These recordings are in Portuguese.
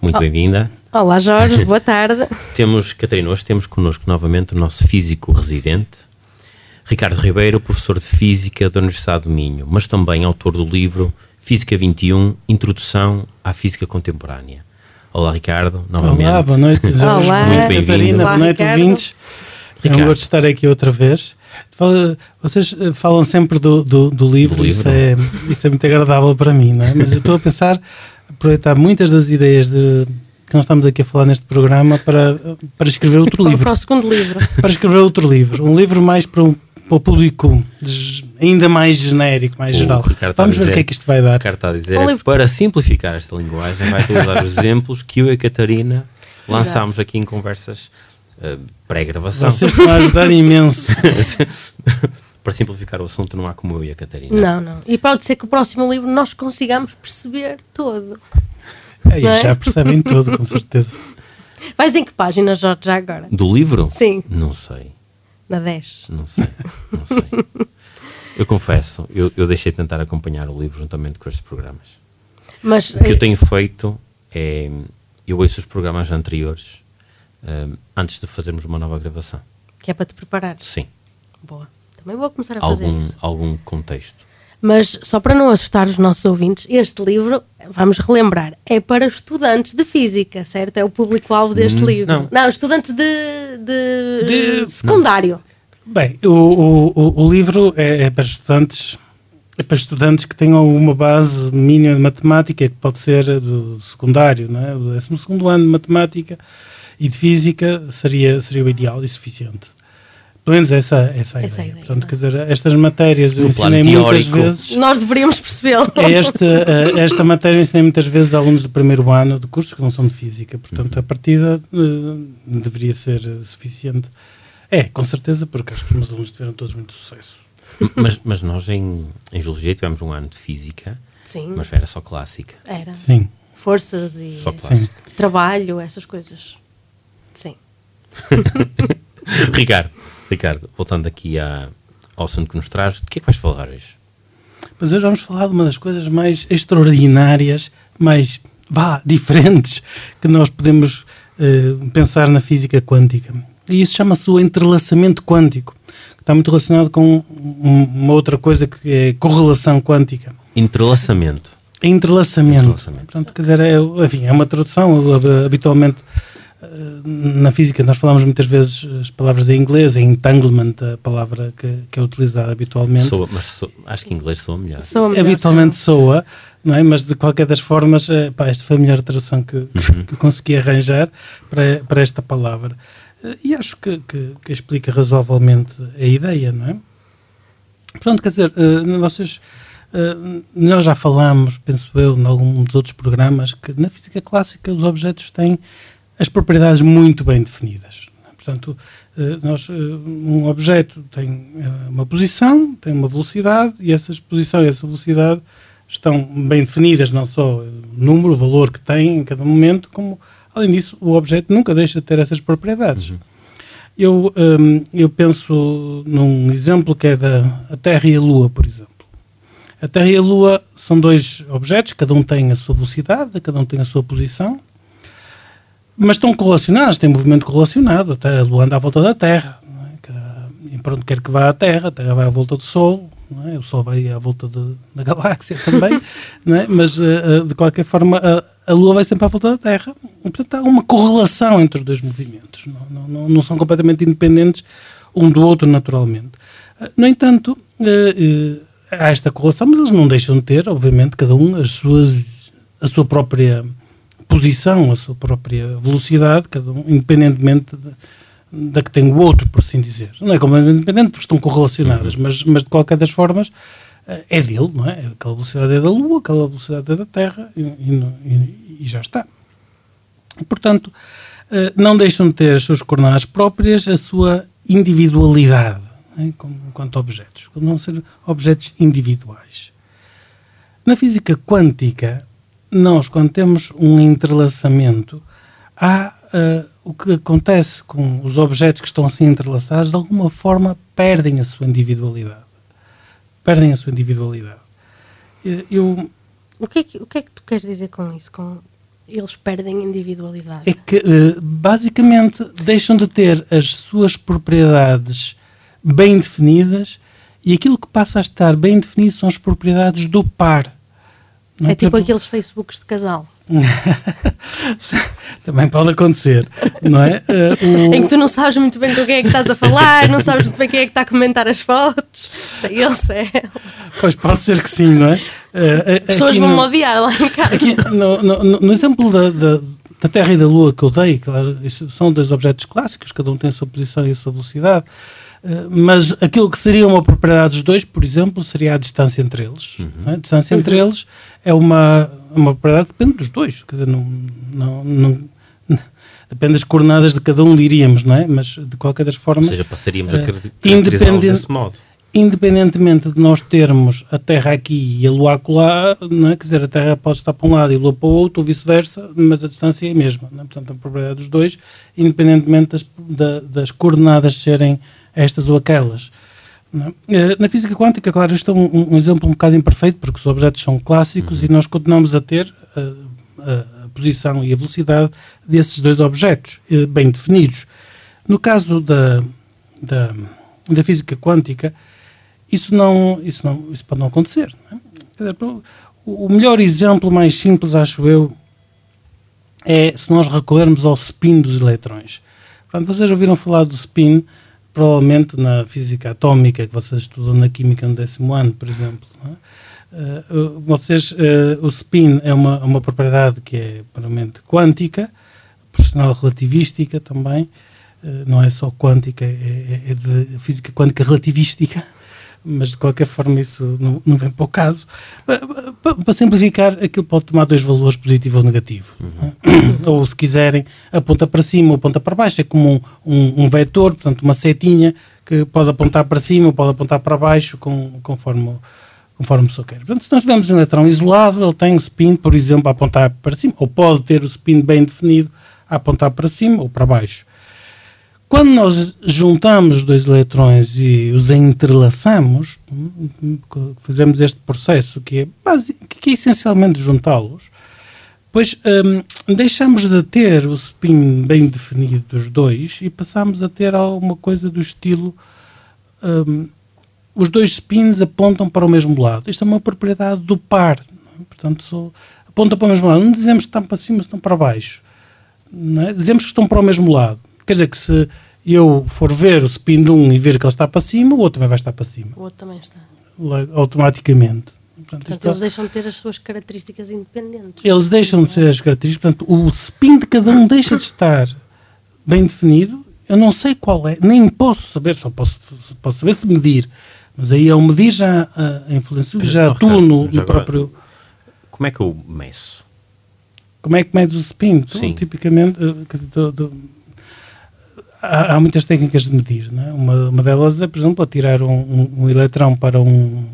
muito Oh. bem-vinda. Olá Jorge, boa tarde. Temos, Catarina, hoje temos connosco novamente o nosso físico residente, Ricardo Ribeiro, professor de Física da Universidade do Minho, mas também autor do livro Física 21, Introdução à Física Contemporânea. Olá, Ricardo, novamente. Olá, boa noite, Jorge. Olá. Muito bem-vindo. Catarina, Olá, boa noite, Ricardo. ouvintes. É um gosto estar aqui outra vez. Vocês eh, falam sempre do, do, do livro, Do livro. Isso, é, isso é muito agradável para mim, não é? Mas eu estou a pensar, aproveitar muitas das ideias de, que nós estamos aqui a falar neste programa para, para escrever outro Para, livro. para o segundo livro. Para escrever outro livro. Um livro mais para o, para o público ainda mais genérico, mais O geral. Vamos ver o que é que isto vai dar. Ricardo está a dizer Um é para simplificar esta linguagem vai utilizar os exemplos que eu e a Catarina lançámos aqui em conversas eh, pré-gravação. Vocês estão a ajudar imenso. para simplificar o assunto, não há como eu e a Catarina. Não, não. E pode ser que o próximo livro nós consigamos perceber todo. Não é? já percebem tudo, com certeza. Vais em que página, Jorge, já agora? Do livro? Sim, Não sei, na 10. não sei, não sei. Eu confesso, eu, eu deixei de tentar acompanhar o livro juntamente com estes programas. Mas O que eu eh, tenho feito é. Eu ouço os programas anteriores eh, antes de fazermos uma nova gravação. que é para te preparares. Sim, Boa. Também vou começar a fazer algum, isso. algum contexto. Mas só para não assustar os nossos ouvintes, este livro, vamos relembrar, é para estudantes de física, certo? É o público-alvo deste Hum, livro. não. estudantes de, de, De- secundário. Bem, o, o, o- o livro é, é para estudantes é para estudantes que tenham uma base mínima de matemática, que pode ser do secundário, não é? o 12 ano de matemática e de física seria, seria o ideal e suficiente. Pelo menos essa, essa é a Essa é ideia. ideia, Portanto, é? quer dizer, estas matérias eu No plano ensinei muitas vezes. Nós deveríamos percebê-lo. É esta, eh, esta matéria eu ensinei muitas vezes a alunos do primeiro ano de cursos que não são de física. Portanto, a partida eh, deveria ser suficiente. É, com certeza, porque acho que os meus alunos tiveram todos muito sucesso. mas, mas nós em, em Geologia tivemos um ano de Física, Sim, mas era só clássica. era. Sim. Forças e trabalho, essas coisas. Sim. Ricardo, Ricardo, voltando aqui à, ao assunto que nos traz, de que é que vais falar hoje? Mas hoje vamos falar de uma das coisas mais extraordinárias, mais vá, diferentes que nós podemos eh, pensar na física quântica. E isso chama-se o entrelaçamento quântico, que está muito relacionado com um- uma outra coisa que é correlação quântica. Entrelaçamento. Entrelaçamento. Entrelaçamento. Portanto, quer dizer, é, enfim, é uma tradução. Habitualmente, na física, nós falamos muitas vezes as palavras em inglês, é entanglement a palavra que, que é utilizada habitualmente. Soa, mas acho que em inglês soa melhor. Sou a melhor, habitualmente soa, não é? Mas de qualquer das formas, eh, pá, esta foi a melhor tradução que, que eu consegui arranjar para, para esta palavra. Eh, E acho que, que, que explica razoavelmente a ideia, não é? Portanto, quer dizer, eh, vocês, eh, nós já falamos, penso eu, em algum dos outros programas, que na física clássica os objetos têm as propriedades muito bem definidas. Portanto, eh, nós, eh, um objeto tem eh, uma posição, tem uma velocidade, e essa posição e essa velocidade estão bem definidas, não só o número, o valor que tem em cada momento, como, além disso, o objeto nunca deixa de ter essas propriedades. Eu, hum, eu penso num exemplo que é da a Terra e a Lua, por exemplo. A Terra e a Lua são dois objetos, cada um tem a sua velocidade, cada um tem a sua posição, mas estão correlacionados, têm movimento correlacionado. A, Terra, a Lua anda à volta da Terra, é? Que- e para onde quer que vá a Terra, a Terra vai à volta do Sol, é? o Sol vai à volta de- da galáxia também, é? mas eh, de qualquer forma a, a Lua vai sempre à volta da Terra. E, portanto, há uma correlação entre os dois movimentos, não, não, não, são completamente independentes um do outro naturalmente. Eh, No entanto, eh, há esta correlação, mas eles não deixam de ter, obviamente, cada um as suas, a sua própria posição, a sua própria velocidade, cada um, independentemente de, da que tem o outro, por assim dizer. Não é completamente independente porque estão correlacionadas, mas, mas de qualquer das formas eh, é dele, não é? Aquela velocidade é da Lua, aquela velocidade é da Terra e, e e- já está. E, portanto, uh, não deixam de ter as suas coordenadas próprias, a sua individualidade, né, quanto a objetos, não ser objetos individuais. Na física quântica, nós, quando temos um entrelaçamento, há uh, o que acontece com os objetos que estão assim entrelaçados, de alguma forma perdem a sua individualidade. Perdem a sua individualidade. Eu, o, que é que, o que é que tu queres dizer com isso? Com eles perdem individualidade? É que, uh, basicamente, deixam de ter as suas propriedades bem definidas e aquilo que passa a estar bem definido são as propriedades do par. Não é, é tipo, aqueles Facebooks de casal. Também pode acontecer, não é? Uh, o... Em que tu não sabes muito bem com quem é que estás a falar, não sabes muito bem quem é que está a comentar as fotos, se é ele, se é ela. Pois pode ser que sim, não é? Uh, As pessoas vão no, odiar lá em casa. Aqui, no, no, no, exemplo da, da, da, Terra e da Lua que eu dei, claro, são dois objetos clássicos, cada um tem a sua posição e a sua velocidade. Eh, mas aquilo que seria uma propriedade dos dois, por exemplo, seria a distância entre eles. Uhum. É? A distância uhum. entre eles é uma, uma propriedade que depende dos dois. Quer dizer, não, não, não, depende das coordenadas de cada um, diríamos, não é? Mas de qualquer das formas. Ou seja, passaríamos uh, a caracterizá-los desse modo. Independentemente de nós termos a Terra aqui e a Lua acolá, não é? Quer dizer, a Terra pode estar para um lado e a Lua para o outro, ou vice-versa, mas a distância é a mesma. Não é? Portanto, a propriedade dos dois, independentemente das, da, das coordenadas serem estas ou aquelas. É? Na física quântica, claro, isto é um, um, exemplo um bocado imperfeito, porque os objetos são clássicos uhum. e nós continuamos a ter a, a, a, posição e a velocidade desses dois objetos eh, bem definidos. No caso da, da, da, física quântica, isso, não, isso, não, isso pode não acontecer. Não é? o, o melhor exemplo, mais simples, acho eu, é se nós recorrermos ao spin dos elétrões. Portanto, vocês ouviram falar do spin provavelmente na física atómica que vocês estudam na química no décimo ano, por exemplo. Uh, vocês, uh, o spin é uma, uma propriedade que é puramente quântica, proporcional relativística também, uh, não é só quântica, é, é, é de física quântica relativística mas de qualquer forma isso não, não vem para o caso. Para, para, simplificar, aquilo pode tomar dois valores, positivo ou negativo. Uhum. Ou, se quiserem, aponta para cima ou aponta para baixo. É como um, um, um, vetor, portanto, uma setinha que pode apontar para cima ou pode apontar para baixo, com, conforme, conforme o senhor quer. Portanto, se nós tivermos um eletrão isolado, ele tem o spin, por exemplo, a apontar para cima, ou pode ter o spin bem definido a apontar para cima ou para baixo. Quando nós juntamos os dois eletrões e os entrelaçamos, fazemos este processo que é, basic, que é essencialmente juntá-los, pois um, deixamos de ter o spin bem definido dos dois e passamos a ter alguma coisa do estilo os dois spins apontam para o mesmo lado. Isto é uma propriedade do par. É? Portanto, só, aponta para o mesmo lado. Não dizemos que estão para cima, estão para baixo. É? Dizemos que estão para o mesmo lado. Quer dizer que se eu for ver o spin de um e ver que ele está para cima, o outro também vai estar para cima. O outro também está. Automaticamente. Portanto, portanto eles deixam de ter as suas características independentes. Eles deixam de ser as características, portanto, o spin de cada um deixa de estar bem definido. Eu não sei qual é, nem posso saber, só posso, posso saber se medir. Mas aí ao medir já a influência, já atuo no, no próprio. Como é que eu meço? Como é que medes o spin? Sim. tipicamente, eh, quer dizer, do, do, há, há, muitas técnicas de medir. Né? Uma, uma delas é, por exemplo, atirar um, um, um eletrão para um.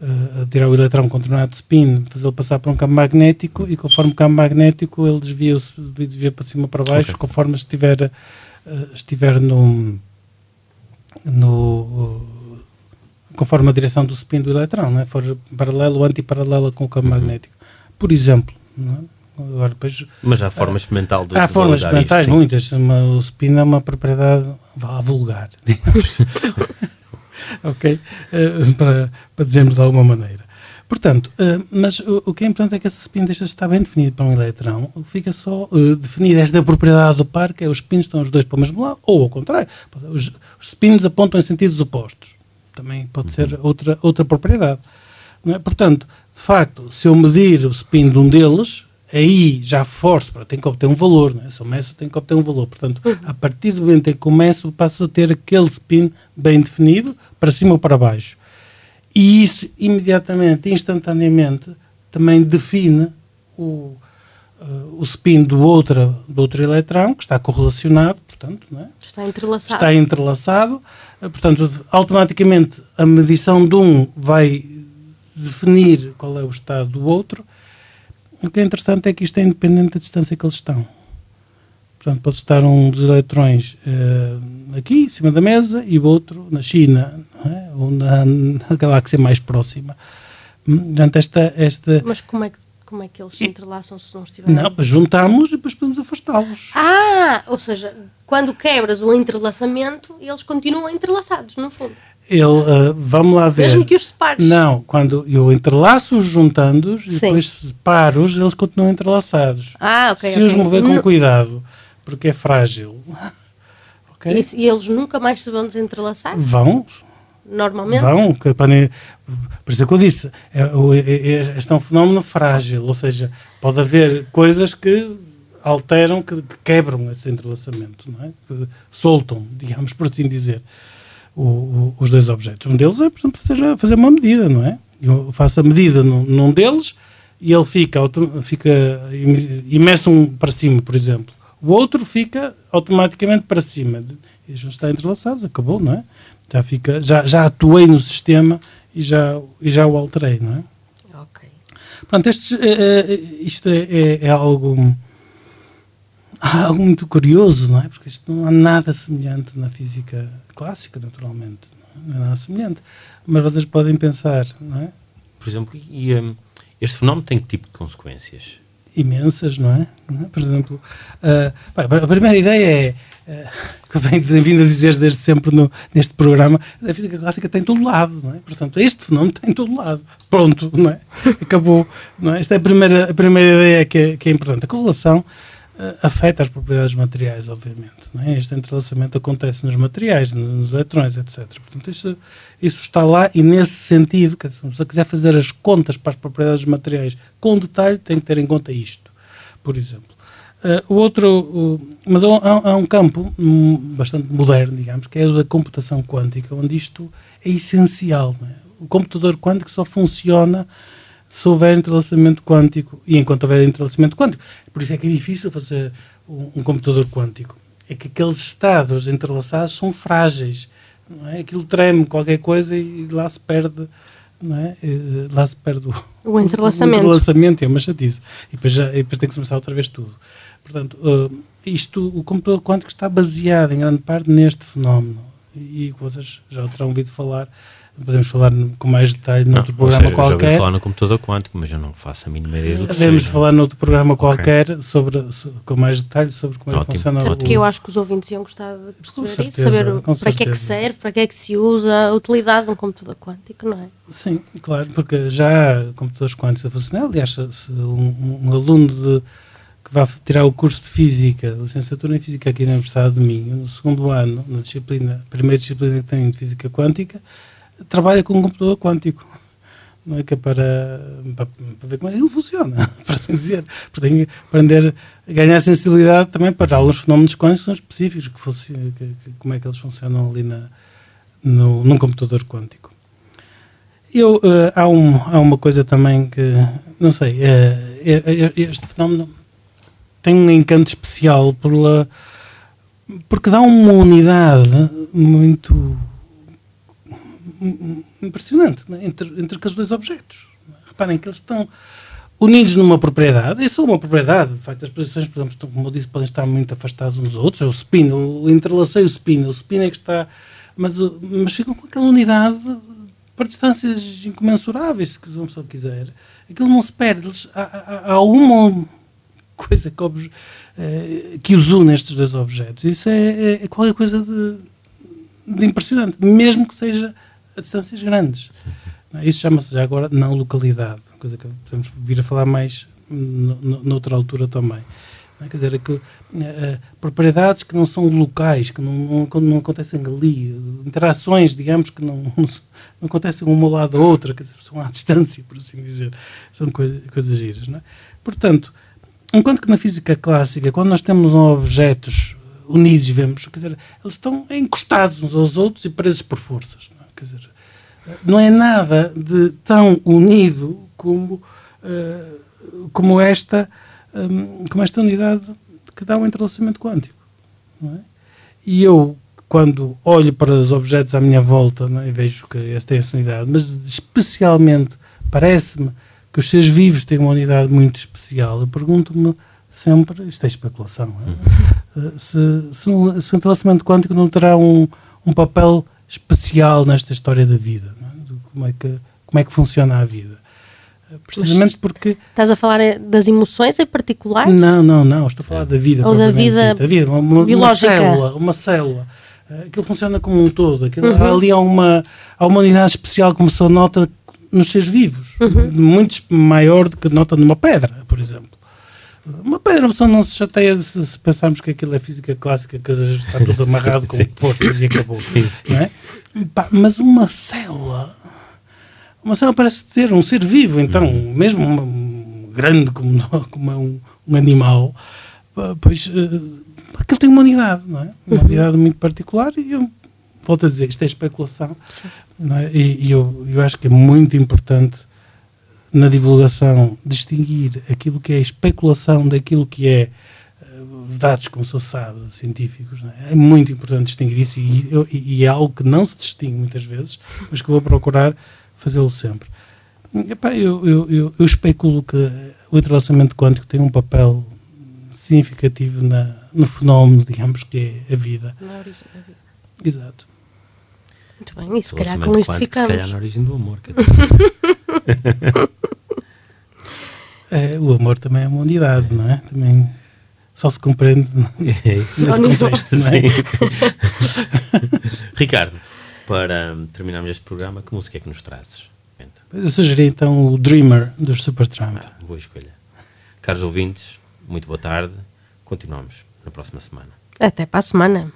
Uh, tirar o eletrão com determinado spin, fazê-lo passar por um campo magnético e conforme o campo magnético ele desvia, desvia para cima para baixo, okay. conforme estiver, uh, estiver no, no conforme a direção do spin do eletrão, né? for paralelo ou antiparalela com o campo uhum. magnético. Por exemplo, Agora, depois, Mas há forma experimental de Há formas experimentais, isto, muitas. Uma, o spin é uma propriedade vá, vulgar, ok? Uh, para, para dizermos de alguma maneira. Portanto, uh, mas o, o, que é importante é que esse spin deixa de estar bem definido para um eletrão, fica só uh, definida esta propriedade do par, que é os spins estão os dois para o mesmo lado, ou ao contrário, os, os spins apontam em sentidos opostos. Também pode uhum. ser outra, outra propriedade. É? Portanto, de facto, se eu medir o spin de um deles, aí já forço, tem que obter um valor, né? se eu meço, tem que obter um valor. Portanto, uhum. a partir do momento em que começo, passo a ter aquele spin bem definido, para cima ou para baixo. E isso, imediatamente, instantaneamente, também define o, uh, o spin do outro, do outro eletrão, que está correlacionado, portanto, é? está entrelaçado. Está entrelaçado, uh, portanto, automaticamente a medição de um vai definir qual é o estado do outro. O que é interessante é que isto é independente da distância que eles estão. Portanto, pode estar um dos eletrões uh, aqui, em cima da mesa, e o outro na China, é? ou na, na galáxia mais próxima. Hum, portanto, esta, esta... Mas como é que como é que eles se entrelaçam se não estiverem? Não, depois juntamos e depois podemos afastá-los. Ah, ou seja, quando quebras o entrelaçamento, eles continuam entrelaçados, no fundo. Ele, uh, vamos lá ver. Mesmo que os separes. Não, quando eu entrelaço-os juntando-os e depois separo-os, eles continuam entrelaçados. Ah, ok. Se okay. os mover com cuidado, porque é frágil. okay? e, e eles nunca mais se vão desentrelaçar? Vão normalmente? Vão, que, por isso é que eu disse, é, é, é, este é um fenómeno frágil, ou seja, pode haver coisas que alteram, que, que quebram esse entrelaçamento, não é? que soltam, digamos por assim dizer, o, o, os dois objetos. Um deles é, por exemplo, fazer, fazer uma medida, não é? Eu faço a medida num, num deles e ele fica, fica imerso um para cima, por exemplo. O outro fica automaticamente para cima. Eles já estão entrelaçados, acabou, não é? já fica, já, já atuei no sistema e já, e já o alterei, não é? Ok. Pronto, estes, é, isto é, é, é, algo, algo muito curioso, não é? Porque isto não há nada semelhante na física clássica, naturalmente. Não é nada semelhante. Mas vocês podem pensar, não é? Por exemplo, e, um, este fenómeno tem que tipo de consequências? Imensas, não é? Por exemplo, uh, a primeira ideia é uh, que venho vindo a dizer desde sempre no, neste programa, a física clássica tem todo lado, não é? Portanto, este fenómeno tem todo lado. Pronto, não é? Acabou, não é? Esta é a primeira, a primeira ideia que é, que é importante. A correlação afeta as propriedades materiais, obviamente, é? Este entrelaçamento acontece nos materiais, nos eletrões, etc. Portanto, isso, isso está lá e nesse sentido, se você quiser fazer as contas para as propriedades materiais com detalhe, tem que ter em conta isto, por exemplo. Uh, o outro, uh, mas há, há, um campo um, bastante moderno, digamos, que é o da computação quântica, onde isto é essencial. É? O computador quântico só funciona se houver entrelaçamento quântico e enquanto houver entrelaçamento quântico. Por isso é que é difícil fazer um, um computador quântico. É que aqueles estados entrelaçados são frágeis. Não é? Aquilo treme qualquer coisa e lá se perde. Não é? E, lá se perde o, o entrelaçamento. O entrelaçamento é uma chatice. E depois, já, e depois tem que começar outra vez tudo. Portanto, uh, isto, o computador quântico está baseado em grande parte neste fenómeno e vocês já terão ouvido falar. Podemos falar com mais detalhe não, noutro programa seja, qualquer. Já falar no computador quântico, mas eu não faço a mínima ideia do que Podemos seja. falar noutro programa qualquer okay. sobre, com mais detalhe sobre como ótimo, é que funciona ótimo. o. Porque eu acho que os ouvintes iam gostar de perceber certeza, isso, saber para certeza. que é que serve, para que é que se usa, a utilidade de um computador quântico, não é? Sim, claro, porque já há computadores quânticos a funcionar. Aliás, se um, um aluno de vai tirar o curso de Física, licenciatura em Física aqui na Universidade do Minho, no segundo ano, na disciplina, primeira disciplina que tem de Física Quântica, trabalha com um computador quântico. Não é que é para, para, para ver como é ele funciona, para assim dizer. Que aprender a ganhar sensibilidade também para alguns fenómenos quânticos são específicos, que, que, que, como é que eles funcionam ali na, no, num computador quântico. Eu, uh, há, um, há uma coisa também que, não sei, uh, este fenómeno tem um encanto especial pela, porque dá uma unidade muito impressionante né? entre, entre aqueles dois objetos. Reparem que eles estão unidos numa propriedade, isso é uma propriedade, de facto, as posições, por exemplo, como eu disse, podem estar muito afastadas uns dos outros, é o spin, o entrelacei o spin, o spin é que está, mas, mas ficam com aquela unidade para distâncias incomensuráveis, se uma pessoa quiser. Aquilo não se perde, eles, há, há, há uma coisa que, eh, que os une estes dois objetos. Isso é, é, é qualquer coisa de, de, impressionante, mesmo que seja a distâncias grandes. Isso chama-se já agora não localidade, coisa que podemos vir a falar mais noutra altura também. Quer dizer, é que, uh, propriedades que não são locais, que não, não, não, acontecem ali, interações, digamos, que não, não, acontecem uma ao lado da outra, que são à distância, por assim dizer. São coisa, coisas giras. Não é? Portanto, Enquanto que na física clássica, quando nós temos objetos unidos, vemos, quer dizer, eles estão encostados uns aos outros e presos por forças. Não é? Quer dizer, não é nada de tão unido como, uh, como esta um, como esta unidade que dá um entrelaçamento quântico. É? E eu, quando olho para os objetos à minha volta é? e vejo que eles têm essa unidade, mas especialmente parece-me que os seres vivos têm uma unidade muito especial, eu pergunto-me sempre, isto é especulação, é? Uhum. se, se, se, o entrelaçamento quântico não terá um, um papel especial nesta história da vida, é? como, é que, como é que funciona a vida. Precisamente Mas porque. Estás a falar eh, das emoções em particular? Não, não, não. Estou a falar da vida. Ou da vida, dita. vida uma, uma, célula. Uma célula. Eh, aquilo funciona como um todo. Aquilo, uhum. Ali há uma, há uma unidade especial, como se nota nos seres vivos. Uhum. Muito maior do que nota numa pedra, por exemplo. Uma pessoa não se chateia se, se pensarmos que aquilo é física clássica, que está tudo amarrado com forças e acabou. Não é? mas uma célula uma célula parece ter um ser vivo, então, uhum. mesmo um, grande como, como é um, um, animal, pois uh, aquilo tem uma unidade, não é? Uma uhum. unidade muito particular e eu volto a dizer, isto é especulação, é? E, e eu, eu acho que é muito importante na divulgação distinguir aquilo que é especulação daquilo que é uh, dados, como se sabe, científicos. É? é? muito importante distinguir isso e, e, e, é algo que não se distingue muitas vezes, mas que eu vou procurar fazê-lo sempre. Epá, eu, eu, eu, eu, especulo que o entrelaçamento quântico tem um papel significativo na, no fenómeno, digamos, que é a vida. Na origem da vida. Exato. Muito bem, e se calhar com isto ficamos. Se calhar na origem do amor. é, o amor também é uma unidade, não é? Também só se compreende é nesse contexto, não é? Ricardo, para terminarmos este programa, que música é que nos trazes? Eu sugeri então o Dreamer dos Supertramp. Ah, boa escolha. Caros ouvintes, muito boa tarde. Continuamos na próxima semana. Até para a semana.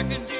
I can do.